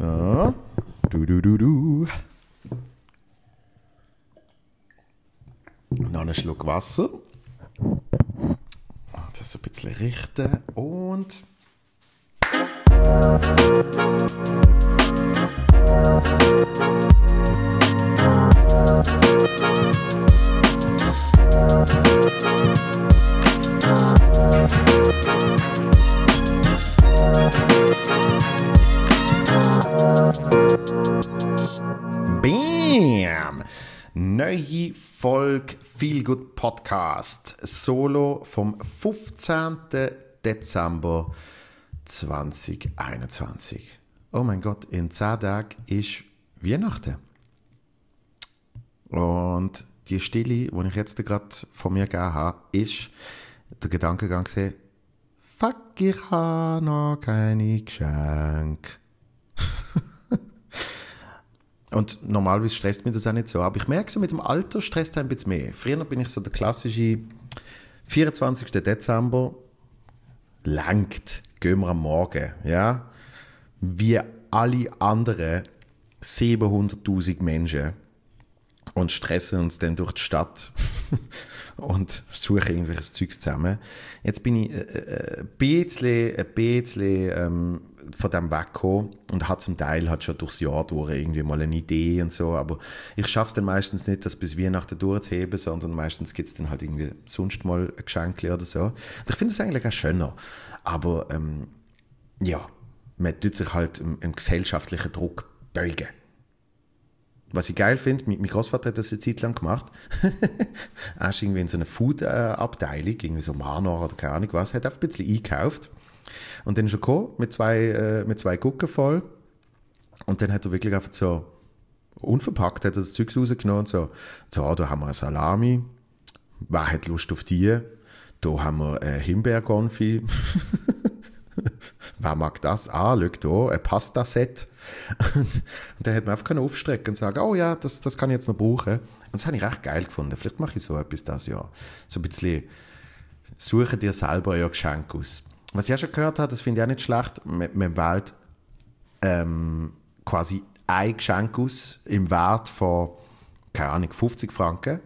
So. Du, du, du, du. Noch einen Schluck Wasser. Das ein bisschen richten und. Bam! Neue Folge Feel Good Podcast. Solo vom 15. Dezember 2021. Oh mein Gott, in 10 Tagen ist Weihnachten. Und die Stille, die ich jetzt gerade von mir gegeben habe, ist der Gedankengang gesehen, fuck, ich habe noch keine Geschenke. Und normalerweise stresst mich das auch nicht so. Aber ich merke so, mit dem Alter stresst es ein bisschen mehr. Früher bin ich so der klassische 24. Dezember, langt, gehen wir am Morgen, ja. Wie alle anderen 700.000 Menschen und stressen uns dann durch die Stadt und suchen irgendwelches Zeugs zusammen. Jetzt bin ich äh, äh ein bisschen, ein bisschen ähm, von dem weggekommen und hat zum Teil hat schon durchs Jahr durch irgendwie mal eine Idee und so, aber ich schaffe es dann meistens nicht, das bis Weihnachten durchzuheben, sondern meistens gibt es dann halt irgendwie sonst mal ein Geschenk oder so. Und ich finde es eigentlich auch schöner, aber ähm, ja, man tut sich halt im, im gesellschaftlichen Druck beugen. Was ich geil finde, mein Großvater hat das eine Zeit lang gemacht. er ist irgendwie in so einer Food-Abteilung, irgendwie so Manor oder keine Ahnung was, hat einfach ein bisschen eingekauft und dann ist er gekommen mit zwei, äh, mit zwei Gucken voll. Und dann hat er wirklich einfach so unverpackt hat das Zeug rausgenommen und so, so, da haben wir eine Salami, wer hat Lust auf die? Da haben wir ein Himbeerkonfi. wer mag das? Ah, schau da, ein Pasta-Set. und dann hat man einfach aufstrecken und sagen, oh ja, das, das kann ich jetzt noch brauchen. Und das habe ich recht geil gefunden. Vielleicht mache ich so etwas das Jahr. So ein bisschen, suche dir selber euer Geschenk aus. Was ich auch schon gehört habe, das finde ich auch nicht schlecht, man, man wählt ähm, quasi ein Geschenk aus im Wert von, keine Ahnung, 50 Franken.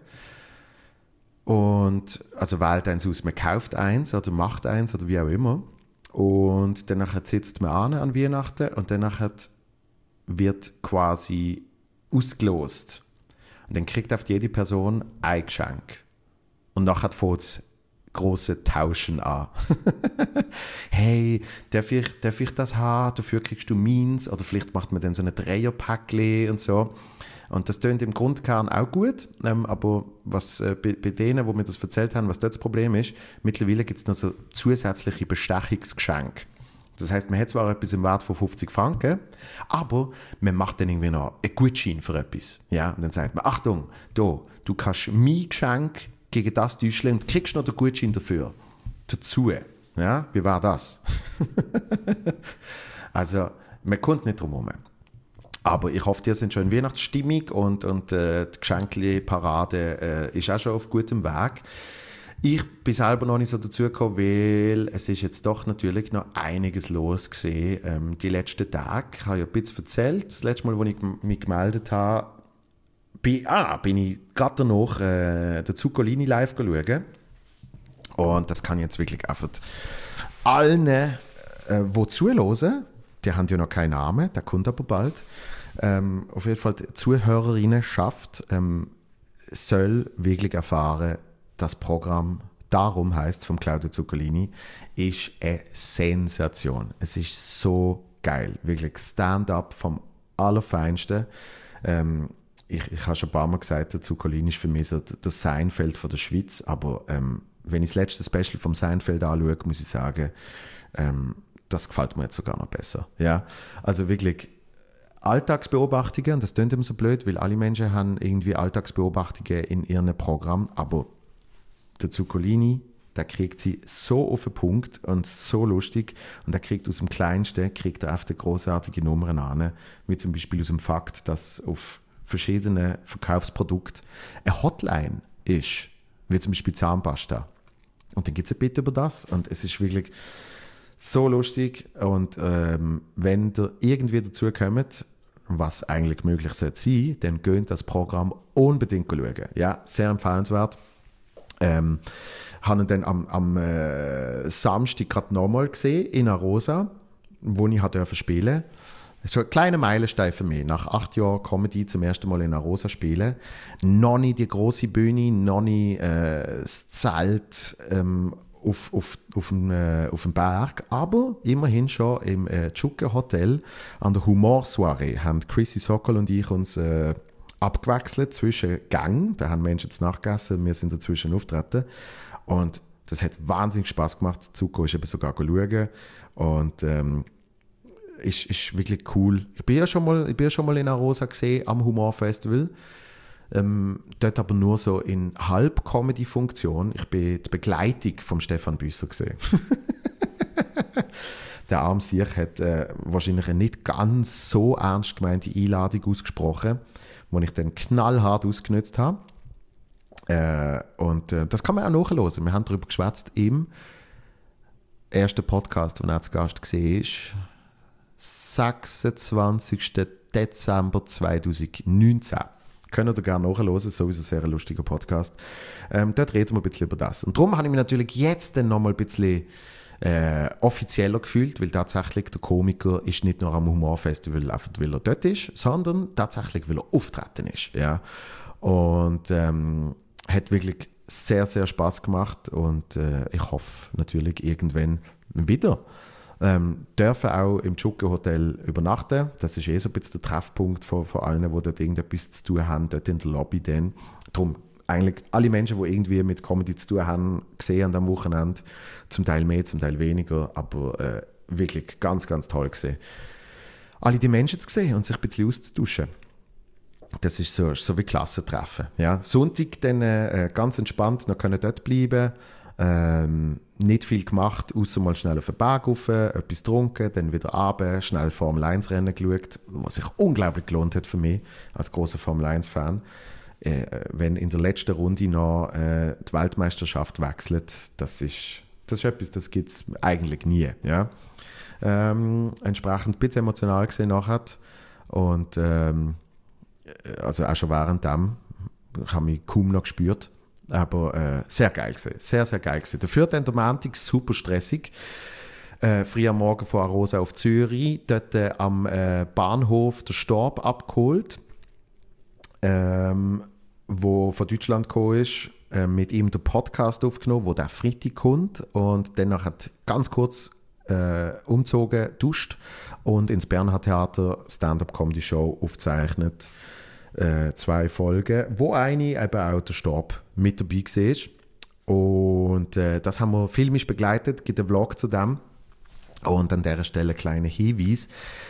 Und also wählt eins aus, man kauft eins oder macht eins oder wie auch immer. Und dann sitzt man an Weihnachten und dann wird quasi ausgelost. Und dann kriegt auf jede Person ein Geschenk. Und nachher fängt es große Tauschen an. hey, darf ich, darf ich das haben? Dafür kriegst du meins. Oder vielleicht macht man dann so ein Dreierpackle und so. Und das tönt im Grundkern auch gut, ähm, aber was äh, bei, bei, denen, wo mir das erzählt haben, was dort das Problem ist, mittlerweile gibt es noch so zusätzliche Bestechungsgeschenke. Das heißt, man hat zwar etwas im Wert von 50 Franken, aber man macht dann irgendwie noch einen Gutschein für etwas. Ja, und dann sagt man, Achtung, da, du kannst mein Geschenk gegen das täuschen und kriegst noch den Gutschein dafür. Dazu. Ja, wie war das? also, man kommt nicht drum herum. Aber ich hoffe, ihr seid schon in Weihnachtsstimmung und, und äh, die Geschenkli-Parade äh, ist auch schon auf gutem Weg. Ich bin selber noch nicht so dazu gekommen, weil es ist jetzt doch natürlich noch einiges los gesehen. Ähm, die letzten Tage, ich habe ja ein bisschen erzählt, das letzte Mal, als ich mich gemeldet habe, bin, ah, bin ich gerade danach äh, der Zuccolini live schauen. Und das kann ich jetzt wirklich einfach allen, äh, die zuhören, die haben ja noch keinen Namen, der kommt aber bald. Ähm, auf jeden Fall, Zuhörerinnen schafft, ähm, soll wirklich erfahren, das Programm darum heißt vom Claudio Zuccolini, ist eine Sensation. Es ist so geil, wirklich Stand-up vom Allerfeinsten. Ähm, ich, ich habe schon ein paar Mal gesagt, der Zuccolini ist für mich so das Seinfeld von der Schweiz, aber ähm, wenn ich das letzte Special vom Seinfeld anschaue, muss ich sagen, ähm, das gefällt mir jetzt sogar noch besser. Ja, also wirklich Alltagsbeobachtungen, und das klingt immer so blöd, weil alle Menschen haben irgendwie Alltagsbeobachtungen in ihrem Programm, aber der Zuccolini, der kriegt sie so auf den Punkt und so lustig und der kriegt aus dem Kleinsten, kriegt er oft großartige Nummern an, wie zum Beispiel aus dem Fakt, dass auf verschiedene Verkaufsprodukte eine Hotline ist, wie zum Beispiel Zahnpasta. Und dann gibt es ein Bitte über das und es ist wirklich So lustig. Und ähm, wenn ihr irgendwie dazu kommt, was eigentlich möglich sein sollte, dann könnt das Programm unbedingt schauen. Ja, sehr empfehlenswert. Ähm, habe ihn dann am, am äh, Samstag gerade nochmal gesehen in Arosa, wo ich durfte spielen so ein kleiner Meilenstein für mich. Nach acht Jahren Comedy zum ersten Mal in Arosa spielen. Noch nicht die große Bühne, noch nicht äh, das Zelt ähm, auf, auf, auf, dem, äh, auf dem Berg, aber immerhin schon im äh, Tschuke Hotel an der Humorsoiree haben Chrissy Sokol und ich uns äh, abgewechselt zwischen Gang, da haben Menschen zu Nacht gegessen, wir sind dazwischen auftreten und das hat wahnsinnig Spaß gemacht. Ist eben sogar schauen und ähm, ist, ist wirklich cool. Ich bin ja schon mal, ich bin ja schon mal in Arosa gesehen am Humorfestival. Ähm, dort aber nur so in Halb-Comedy-Funktion. Ich bin die Begleitung von Stefan Büsser gesehen. Der arme Sieg hat äh, wahrscheinlich eine nicht ganz so ernst gemeinte Einladung ausgesprochen, die ich dann knallhart ausgenutzt habe. Äh, und äh, das kann man auch nachhören. Wir haben darüber geschwätzt im ersten Podcast, wo er zu Gast war, 26. Dezember 2019. Könnt ihr gerne nachhören, sowieso ein sehr lustiger Podcast. Ähm, dort reden wir ein bisschen über das. Und darum habe ich mich natürlich jetzt dann nochmal ein bisschen äh, offizieller gefühlt, weil tatsächlich der Komiker ist nicht nur am Humorfestival, einfach weil er dort ist, sondern tatsächlich, weil er auftreten ist. Ja. Und ähm, hat wirklich sehr, sehr Spaß gemacht und äh, ich hoffe natürlich irgendwann wieder ähm, dürfen auch im Chucke Hotel übernachten. Das ist eh so ein bisschen der Treffpunkt von, von allen, die dort irgendetwas zu tun haben, dort in der Lobby dann. Darum eigentlich alle Menschen, die irgendwie mit Comedy zu tun haben, gesehen am Wochenende. Zum Teil mehr, zum Teil weniger, aber äh, wirklich ganz, ganz toll gesehen. Alle die Menschen zu sehen und sich ein bisschen auszutauschen. Das ist so, so wie Klassentreffen. Ja. Sonntag dann äh, ganz entspannt noch können dort bleiben ähm, nicht viel gemacht, außer mal schnell auf den Berg rauf, etwas getrunken, dann wieder runter, schnell Formel 1 Rennen geschaut, was sich unglaublich gelohnt hat für mich als großer Formel 1 Fan. Äh, wenn in der letzten Runde noch äh, die Weltmeisterschaft wechselt, das ist, das ist etwas, das gibt es eigentlich nie. Ja? Ähm, entsprechend ein bisschen emotional gesehen nachher und ähm, also auch schon während dem, ich habe mich kaum noch gespürt aber äh, sehr geil gewesen. Sehr, sehr geil gewesen. Dafür dann der Montag super stressig. Äh, früh am Morgen von Arosa auf Zürich, dort äh, am äh, Bahnhof der Stab abgeholt, ähm, wo von Deutschland gekommen ist, äh, mit ihm den Podcast aufgenommen, wo der Freitag kommt und dann hat ganz kurz äh, umgezogen, duscht und ins Bernhard Theater Stand-up-Comedy-Show aufzeichnet äh, zwei Folgen, wo eine eben auch der Stab mit dabei war. Und äh, das haben wir filmisch begleitet, gibt einen Vlog zu dem. Und an dieser Stelle ein kleiner Hinweis.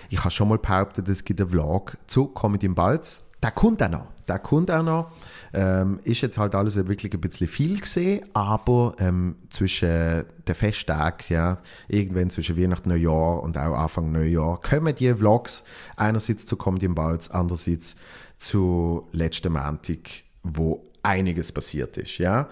Ich habe schon mal behauptet, es gibt einen Vlog zu Comedy im Balz. Der kommt auch noch. Der kommt auch noch. Ähm, ist jetzt halt alles wirklich ein bisschen viel gesehen, aber ähm, zwischen den Festtagen, ja, irgendwann zwischen Weihnachten und Neujahr und auch Anfang Neujahr, kommen die Vlogs einerseits zu Comedy im Balz, andererseits zu letzten Montag, wo einiges passiert ist. Ja?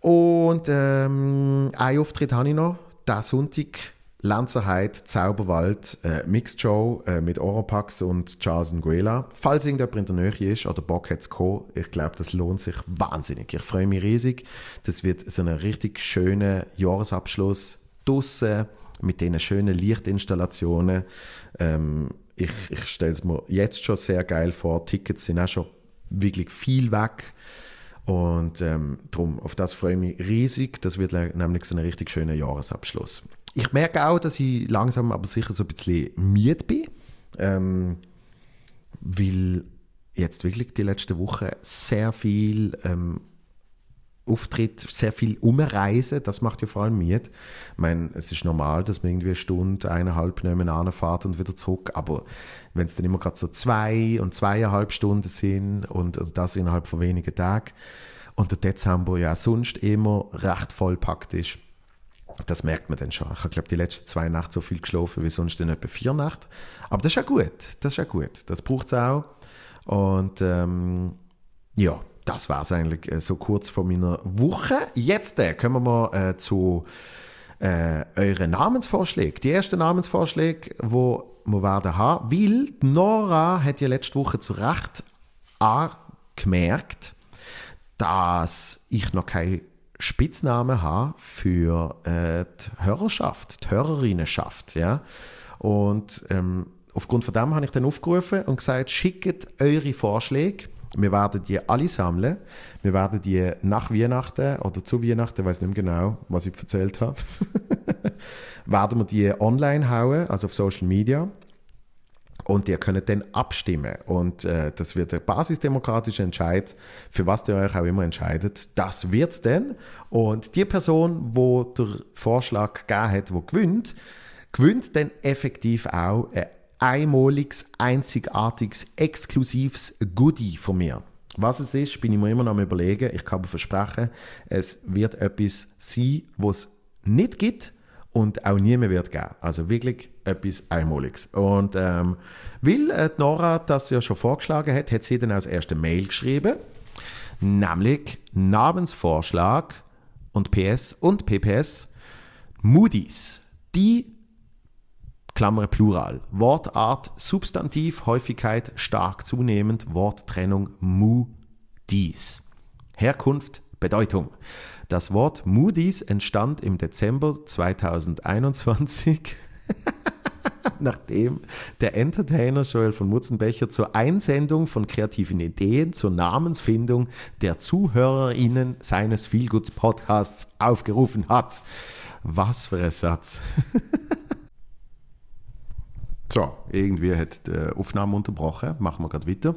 Und ähm, einen Auftritt habe ich noch, diesen Sonntag, Lanzerheit, Zauberwald, äh, Mixed Show äh, mit Oropax und Charles Nguela. Falls irgendjemand in der Nähe ist oder Bock hat zu ich glaube, das lohnt sich wahnsinnig. Ich freue mich riesig. Das wird so ein richtig schöner Jahresabschluss draussen mit diesen schönen Lichtinstallationen. Ähm, ich, ich stelle es mir jetzt schon sehr geil vor. Tickets sind auch schon wirklich viel weg. Und ähm, darum, auf das freue ich mich riesig. Das wird nämlich so ein richtig schöner Jahresabschluss. Ich merke auch, dass ich langsam aber sicher so ein bisschen müde bin. Ähm, weil jetzt wirklich die letzte Woche sehr viel ähm, Auftritt sehr viel umreisen, das macht ja vor allem mit. Ich meine, es ist normal, dass man irgendwie eine Stunde, eineinhalb nebeneinander fährt und wieder zurück, aber wenn es dann immer gerade so zwei und zweieinhalb Stunden sind und, und das innerhalb von wenigen Tagen und der Dezember ja sonst immer recht vollpackt ist, das merkt man dann schon. Ich habe, glaube die letzten zwei Nächte so viel geschlafen wie sonst in etwa vier Nächte. Aber das ist ja gut, das ist ja gut. Das braucht es auch. Und ähm, ja, das war es eigentlich äh, so kurz vor meiner Woche. Jetzt äh, kommen wir mal äh, zu äh, eure Namensvorschläge, die ersten Namensvorschläge, wo wir werden haben, weil Nora hat ja letzte Woche zu Recht angemerkt, dass ich noch keinen Spitznamen habe für äh, die Hörerschaft, die Hörerinnenschaft, ja. Und ähm, aufgrund von dem habe ich dann aufgerufen und gesagt, schickt eure Vorschläge. Wir werden die alle sammeln. Wir werden die nach Weihnachten oder zu Weihnachten, weiß nicht mehr genau, was ich erzählt habe, werden wir die online hauen, also auf Social Media. Und ihr könnt dann abstimmen. Und äh, das wird der basisdemokratische Entscheid, für was ihr euch auch immer entscheidet. Das wird es dann. Und die Person, wo der Vorschlag gegeben hat, wo gewinnt, gewinnt dann effektiv auch ein einmaliges, einzigartiges, exklusives Goodie von mir. Was es ist, bin ich mir immer noch am überlegen. Ich kann aber versprechen, es wird etwas sein, was es nicht gibt und auch nie mehr wird geben. Also wirklich etwas Einmaliges. Und ähm, weil äh, Nora das ja schon vorgeschlagen hat, hat sie dann als erste Mail geschrieben, nämlich Namensvorschlag und PS und PPS Moody's. Die Klammer Plural. Wortart, Substantiv, Häufigkeit stark zunehmend, Worttrennung Moody's. Herkunft, Bedeutung. Das Wort Moody's entstand im Dezember 2021, nachdem der Entertainer Joel von Mutzenbecher zur Einsendung von kreativen Ideen zur Namensfindung der ZuhörerInnen seines Feelgoods Podcasts aufgerufen hat. Was für ein Satz. so, irgendwie hat die Aufnahme unterbrochen. Machen wir gerade weiter.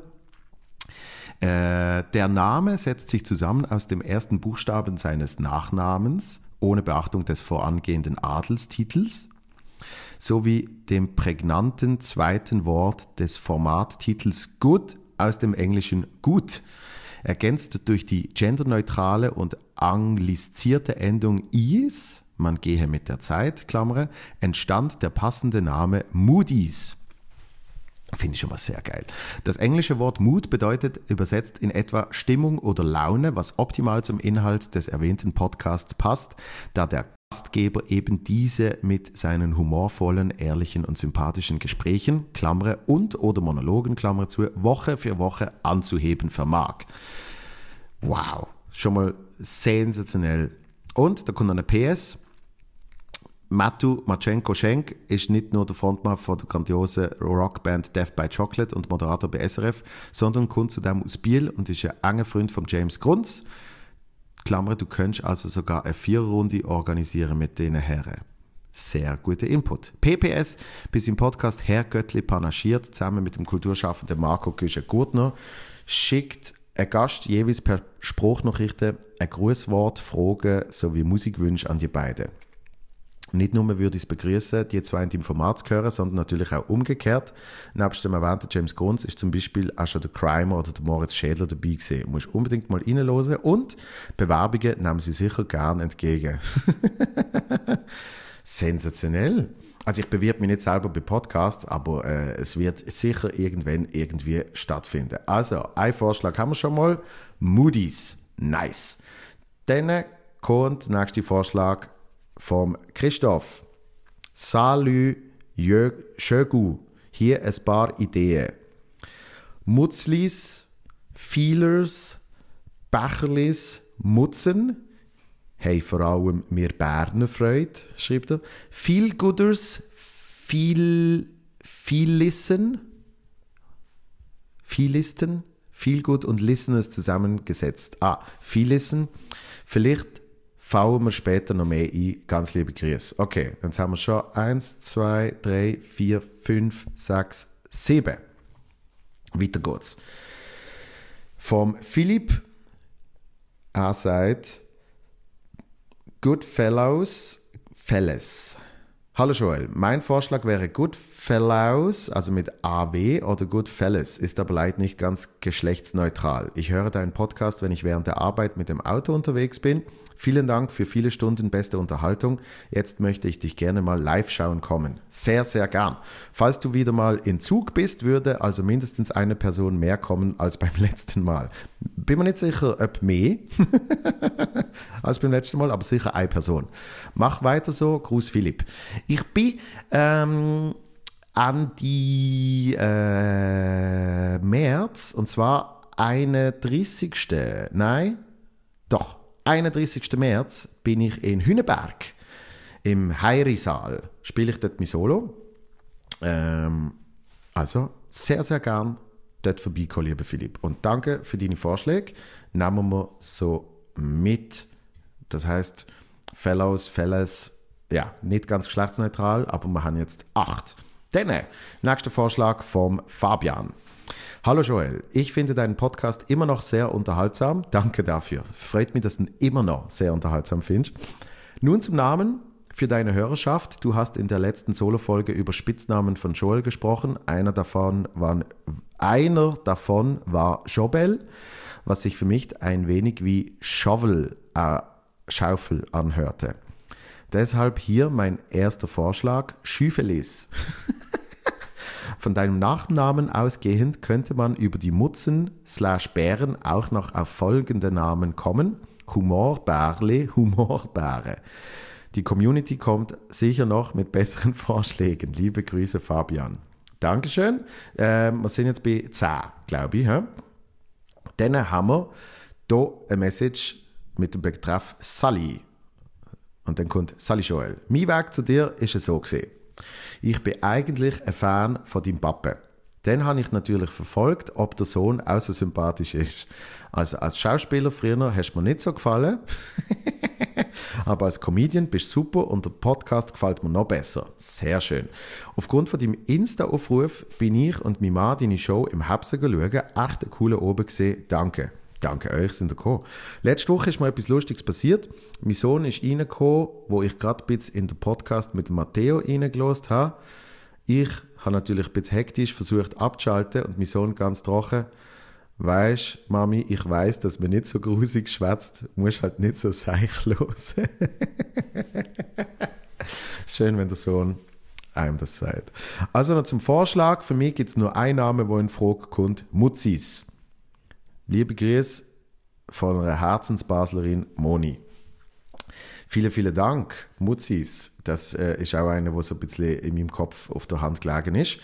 Äh, der Name setzt sich zusammen aus dem ersten Buchstaben seines Nachnamens, ohne Beachtung des vorangehenden Adelstitels, sowie dem prägnanten zweiten Wort des Formattitels Good aus dem englischen Good, ergänzt durch die genderneutrale und anglisierte Endung is, man gehe mit der Zeit, Klammer, entstand der passende Name Moody's Finde ich schon mal sehr geil. Das englische Wort Mood bedeutet übersetzt in etwa Stimmung oder Laune, was optimal zum Inhalt des erwähnten Podcasts passt, da der Gastgeber eben diese mit seinen humorvollen, ehrlichen und sympathischen Gesprächen, Klammer und oder Monologen, Klammer zu, Woche für Woche anzuheben vermag. Wow, schon mal sensationell. Und da kommt noch eine PS. Matu Matschenko-Schenk ist nicht nur der Frontmann von der grandiosen Rockband Death by Chocolate und Moderator bei SRF, sondern kommt zudem aus Biel und ist ein enger Freund von James Grunz. Klammer, du könntest also sogar eine Viererrunde organisieren mit diesen Herren. Sehr guter Input. PPS, bis im Podcast Herr Göttli panaschiert, zusammen mit dem Kulturschaffenden Marco Küche-Gurtner, schickt ein Gast jeweils per Spruchnachrichten ein Grußwort, Fragen sowie Musikwünsche an die beiden. Nicht nur würde ich es begrüßen, die zwei in dem Format zu hören, sondern natürlich auch umgekehrt. Nebst dem erwähnten James Grunz ist zum Beispiel auch schon der Crimer oder der Moritz Schädler dabei gewesen. Du musst unbedingt mal reinhören und Bewerbungen nehmen sie sicher gern entgegen. Sensationell. Also ich bewirbe mich nicht selber bei Podcasts, aber äh, es wird sicher irgendwann irgendwie stattfinden. Also, ein Vorschlag haben wir schon mal. Moody's. Nice. Dann kommt der nächste Vorschlag vom Christoph. Salü Schögu. Hier ein paar Ideen. Mutzlis, Feelers, Becherlis, Mutzen. Hey, vor allem mir Berner Freude, schreibt er. Viel Gooders, viel, viel Listen. Viel Listen, viel Good und Listeners zusammengesetzt. Ah, viel Listen. Vielleicht fauen wir später noch mehr ein. Ganz liebe Grüße. Okay, jetzt haben wir schon 1, 2, 3, 4, 5, 6, 7. Weiter geht's. Vom Philipp, er sagt, Good Fellows, Fellas. Hallo Joel, mein Vorschlag wäre Goodfellows, also mit AW oder Goodfellas, ist aber leider nicht ganz geschlechtsneutral. Ich höre deinen Podcast, wenn ich während der Arbeit mit dem Auto unterwegs bin. Vielen Dank für viele Stunden beste Unterhaltung. Jetzt möchte ich dich gerne mal live schauen kommen. Sehr, sehr gern. Falls du wieder mal in Zug bist, würde also mindestens eine Person mehr kommen als beim letzten Mal. Bin mir nicht sicher, ob mehr als beim letzten Mal, aber sicher eine Person. Mach weiter so. Gruß Philipp. Ich bin ähm, an die äh, März, und zwar 31. Nein, doch, 31. März bin ich in Hüneberg im Heirisaal. Spiele ich dort mein Solo. Ähm, also sehr, sehr gern dort vorbeikommen, lieber Philipp. Und danke für deine Vorschläge. Nehmen wir so mit. Das heißt, Fellows, Fellas, ja, nicht ganz geschlechtsneutral, aber wir haben jetzt acht. Dann, nächster Vorschlag vom Fabian. Hallo Joel, ich finde deinen Podcast immer noch sehr unterhaltsam. Danke dafür. Freut mich, dass du ihn immer noch sehr unterhaltsam findest. Nun zum Namen für deine Hörerschaft. Du hast in der letzten Solo-Folge über Spitznamen von Joel gesprochen. Einer davon war, einer davon war Jobel, was sich für mich ein wenig wie Shovel, äh, Schaufel anhörte. Deshalb hier mein erster Vorschlag, Schüfelis. Von deinem Nachnamen ausgehend könnte man über die Mutzen slash Bären auch noch auf folgende Namen kommen. Humorbärle, Humorbäre. Die Community kommt sicher noch mit besseren Vorschlägen. Liebe Grüße, Fabian. Dankeschön. Ähm, wir sind jetzt bei 10, glaube ich. He? Dann haben wir hier eine Message mit dem Betreff Sally. Und dann kommt Sally Joel. Mein Weg zu dir ist es so gesehen. Ich bin eigentlich ein Fan von deinem Pappe. Dann habe ich natürlich verfolgt, ob der Sohn auch so sympathisch ist. Also als Schauspieler früher hast du mir nicht so gefallen. Aber als Comedian bist du super und der Podcast gefällt mir noch besser. Sehr schön. Aufgrund von deinem Insta-Aufruf bin ich und mein Mann deine Show im Hepsen schauen. Echt ein cooler Oben gesehen. Danke. Danke euch sind ihr gekommen. Letzte Woche ist mir etwas Lustiges passiert. Mein Sohn ist reingekommen, wo ich gerade ein bisschen in den Podcast mit Matteo reingelost habe. Ich habe natürlich ein bisschen hektisch versucht abzuschalten und mein Sohn ganz trocken. Weisst, Mami, ich weiß, dass man nicht so grusig schwätzt, muss halt nicht so seichlos. Schön, wenn der Sohn einem das sagt. Also noch zum Vorschlag. Für mich gibt es nur einen Namen, wo in Frage kommt: Mutzis. Liebe Grüße von einer Herzensbaslerin Moni. Vielen, vielen Dank, Mutzis. Das äh, ist auch eine, wo so ein bisschen in meinem Kopf auf der Hand gelegen ist.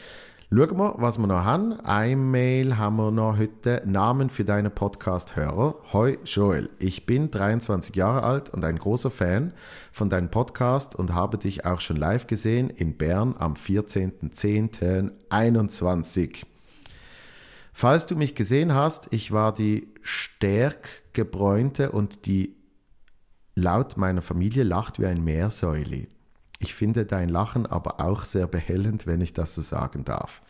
Schauen wir, was wir noch haben. Ein Mail haben wir noch heute. Namen für deine Podcast-Hörer. Hoi Joel, ich bin 23 Jahre alt und ein großer Fan von deinem Podcast und habe dich auch schon live gesehen in Bern am 14.10.21. Falls du mich gesehen hast, ich war die stärk gebräunte und die laut meiner Familie lacht wie ein Meersäuli. Ich finde dein Lachen aber auch sehr behellend, wenn ich das so sagen darf.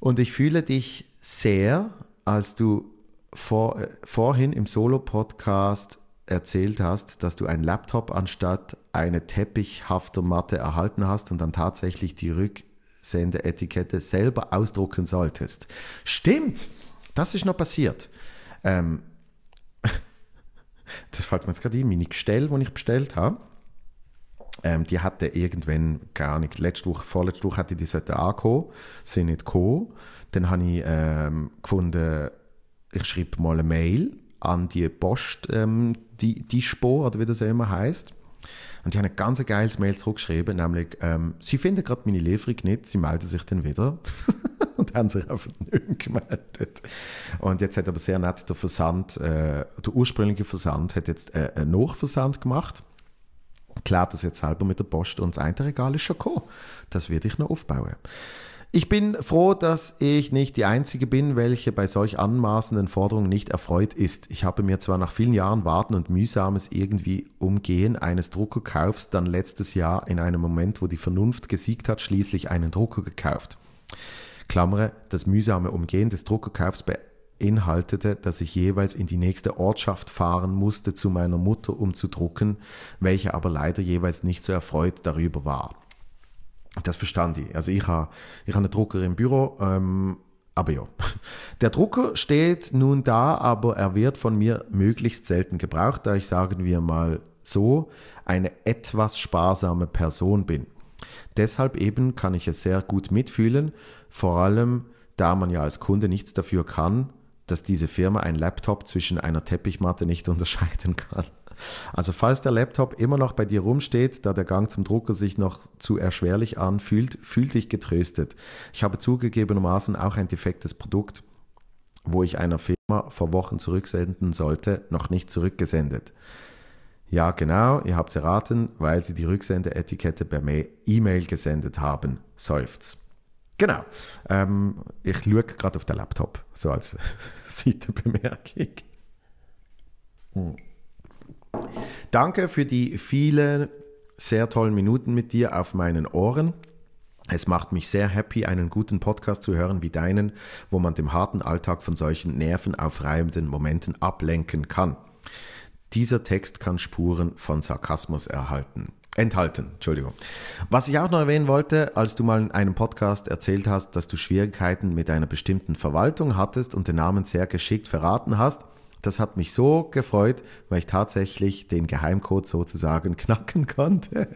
Und ich fühle dich sehr, als du vor, äh, vorhin im Solo-Podcast erzählt hast, dass du einen Laptop anstatt eine teppichhafte Matte erhalten hast und dann tatsächlich die Rück Sendeetikette selber ausdrucken solltest. Stimmt, das ist noch passiert. Ähm, das fällt mir jetzt gerade ein, meine Gestell, die ich bestellt habe, ähm, die hatte irgendwann, keine Ahnung, letzte Woche, vorletzte Woche hatte die sollte ankommen, sind nicht gekommen. Dann habe ich ähm, gefunden, ich schreibe mal eine Mail an die Post, ähm, die, die oder wie das immer heißt und die haben ein ganz geiles Mail zurückgeschrieben, nämlich, ähm, sie finden gerade meine Lieferung nicht, sie melden sich dann wieder. und haben sich einfach nicht gemeldet. Und jetzt hat aber sehr nett der Versand, äh, der ursprüngliche Versand hat jetzt äh, einen Nachversand gemacht. Klärt das jetzt selber mit der Post und das eine Regal ist schon gekommen. Das werde ich noch aufbauen. Ich bin froh, dass ich nicht die Einzige bin, welche bei solch anmaßenden Forderungen nicht erfreut ist. Ich habe mir zwar nach vielen Jahren Warten und mühsames irgendwie Umgehen eines Druckerkaufs dann letztes Jahr in einem Moment, wo die Vernunft gesiegt hat, schließlich einen Drucker gekauft. Klammere, das mühsame Umgehen des Druckerkaufs beinhaltete, dass ich jeweils in die nächste Ortschaft fahren musste zu meiner Mutter, um zu drucken, welche aber leider jeweils nicht so erfreut darüber war. Das verstand ich. Also ich habe ich hab einen Drucker im Büro, ähm, aber ja. Der Drucker steht nun da, aber er wird von mir möglichst selten gebraucht, da ich, sagen wir mal so, eine etwas sparsame Person bin. Deshalb eben kann ich es sehr gut mitfühlen, vor allem da man ja als Kunde nichts dafür kann, dass diese Firma ein Laptop zwischen einer Teppichmatte nicht unterscheiden kann. Also falls der Laptop immer noch bei dir rumsteht, da der Gang zum Drucker sich noch zu erschwerlich anfühlt, fühl dich getröstet. Ich habe zugegebenermaßen auch ein defektes Produkt, wo ich einer Firma vor Wochen zurücksenden sollte, noch nicht zurückgesendet. Ja, genau, ihr habt es erraten, weil sie die Rücksendeetikette per E-Mail gesendet haben. Seufzt. Genau. Ähm, ich schaue gerade auf den Laptop, so als Seitenbemerkung. Hm. Danke für die vielen sehr tollen Minuten mit dir auf meinen Ohren. Es macht mich sehr happy, einen guten Podcast zu hören wie deinen, wo man dem harten Alltag von solchen nervenaufreibenden Momenten ablenken kann. Dieser Text kann Spuren von Sarkasmus erhalten. Enthalten, Entschuldigung. Was ich auch noch erwähnen wollte, als du mal in einem Podcast erzählt hast, dass du Schwierigkeiten mit einer bestimmten Verwaltung hattest und den Namen sehr geschickt verraten hast, das hat mich so gefreut, weil ich tatsächlich den Geheimcode sozusagen knacken konnte.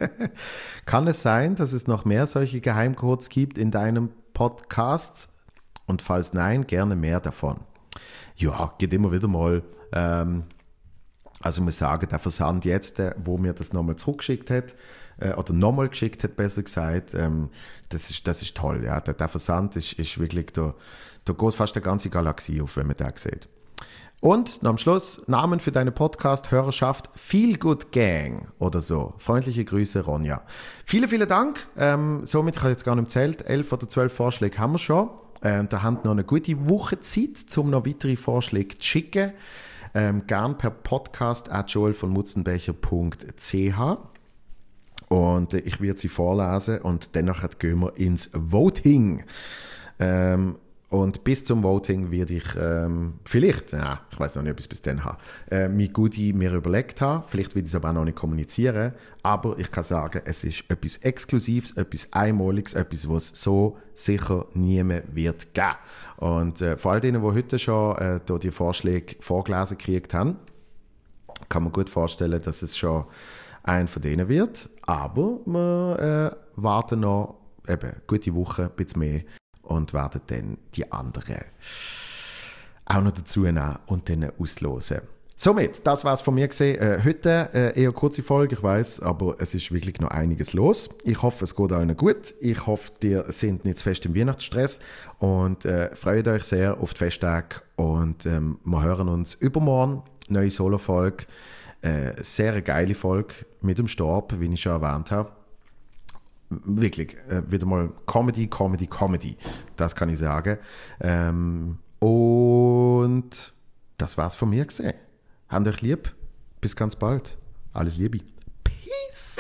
Kann es sein, dass es noch mehr solche Geheimcodes gibt in deinem Podcast? Und falls nein, gerne mehr davon. Ja, geht immer wieder mal. Ähm, also ich muss sagen, der Versand jetzt, der, wo mir das nochmal zurückgeschickt hat, äh, oder nochmal geschickt hat, besser gesagt, ähm, das, ist, das ist toll. Ja. Der, der Versand ist, ist wirklich, da, da geht fast eine ganze Galaxie auf, wenn man den sieht. Und am Schluss Namen für deine Podcast-Hörerschaft Feel Good Gang oder so. Freundliche Grüße, Ronja. Vielen, vielen Dank. Ähm, somit, ich habe jetzt gar nicht zählt, elf oder zwölf Vorschläge haben wir schon. Ähm, da haben noch eine gute Woche Zeit, um noch weitere Vorschläge zu schicken. Ähm, gern per Podcast at joel von mutzenbecher.ch. Und äh, ich werde sie vorlesen und danach gehen wir ins Voting. Ähm, und bis zum Voting werde ich ähm, vielleicht, ja, ich weiß noch nicht, ob ich es bis dann habe, äh, mein Goodie mir überlegt haben. Vielleicht will ich es aber auch noch nicht kommunizieren. Aber ich kann sagen, es ist etwas Exklusives, etwas Einmaliges, etwas, was es so sicher niemand wird geben. Und äh, vor all denen, die heute schon äh, die Vorschläge vorgelesen gekriegt haben, kann man gut vorstellen, dass es schon ein von denen wird. Aber wir äh, warten noch eben gute Woche, ein bisschen mehr und werden dann die anderen auch noch dazu nehmen und dann auslosen. Somit, das war es von mir gesehen. Äh, heute äh, eher kurze Folge, ich weiß, aber es ist wirklich noch einiges los. Ich hoffe, es geht allen gut. Ich hoffe, ihr seid nicht zu fest im Weihnachtsstress und äh, freut euch sehr auf die Festtage und ähm, wir hören uns übermorgen. Neue Solo-Folge. Äh, sehr geile Folge mit dem Stab, wie ich schon erwähnt habe wirklich äh, wieder mal Comedy, Comedy, Comedy. Das kann ich sagen. Ähm, und das war's von mir gesehen. Habt euch lieb. Bis ganz bald. Alles Liebe. Peace.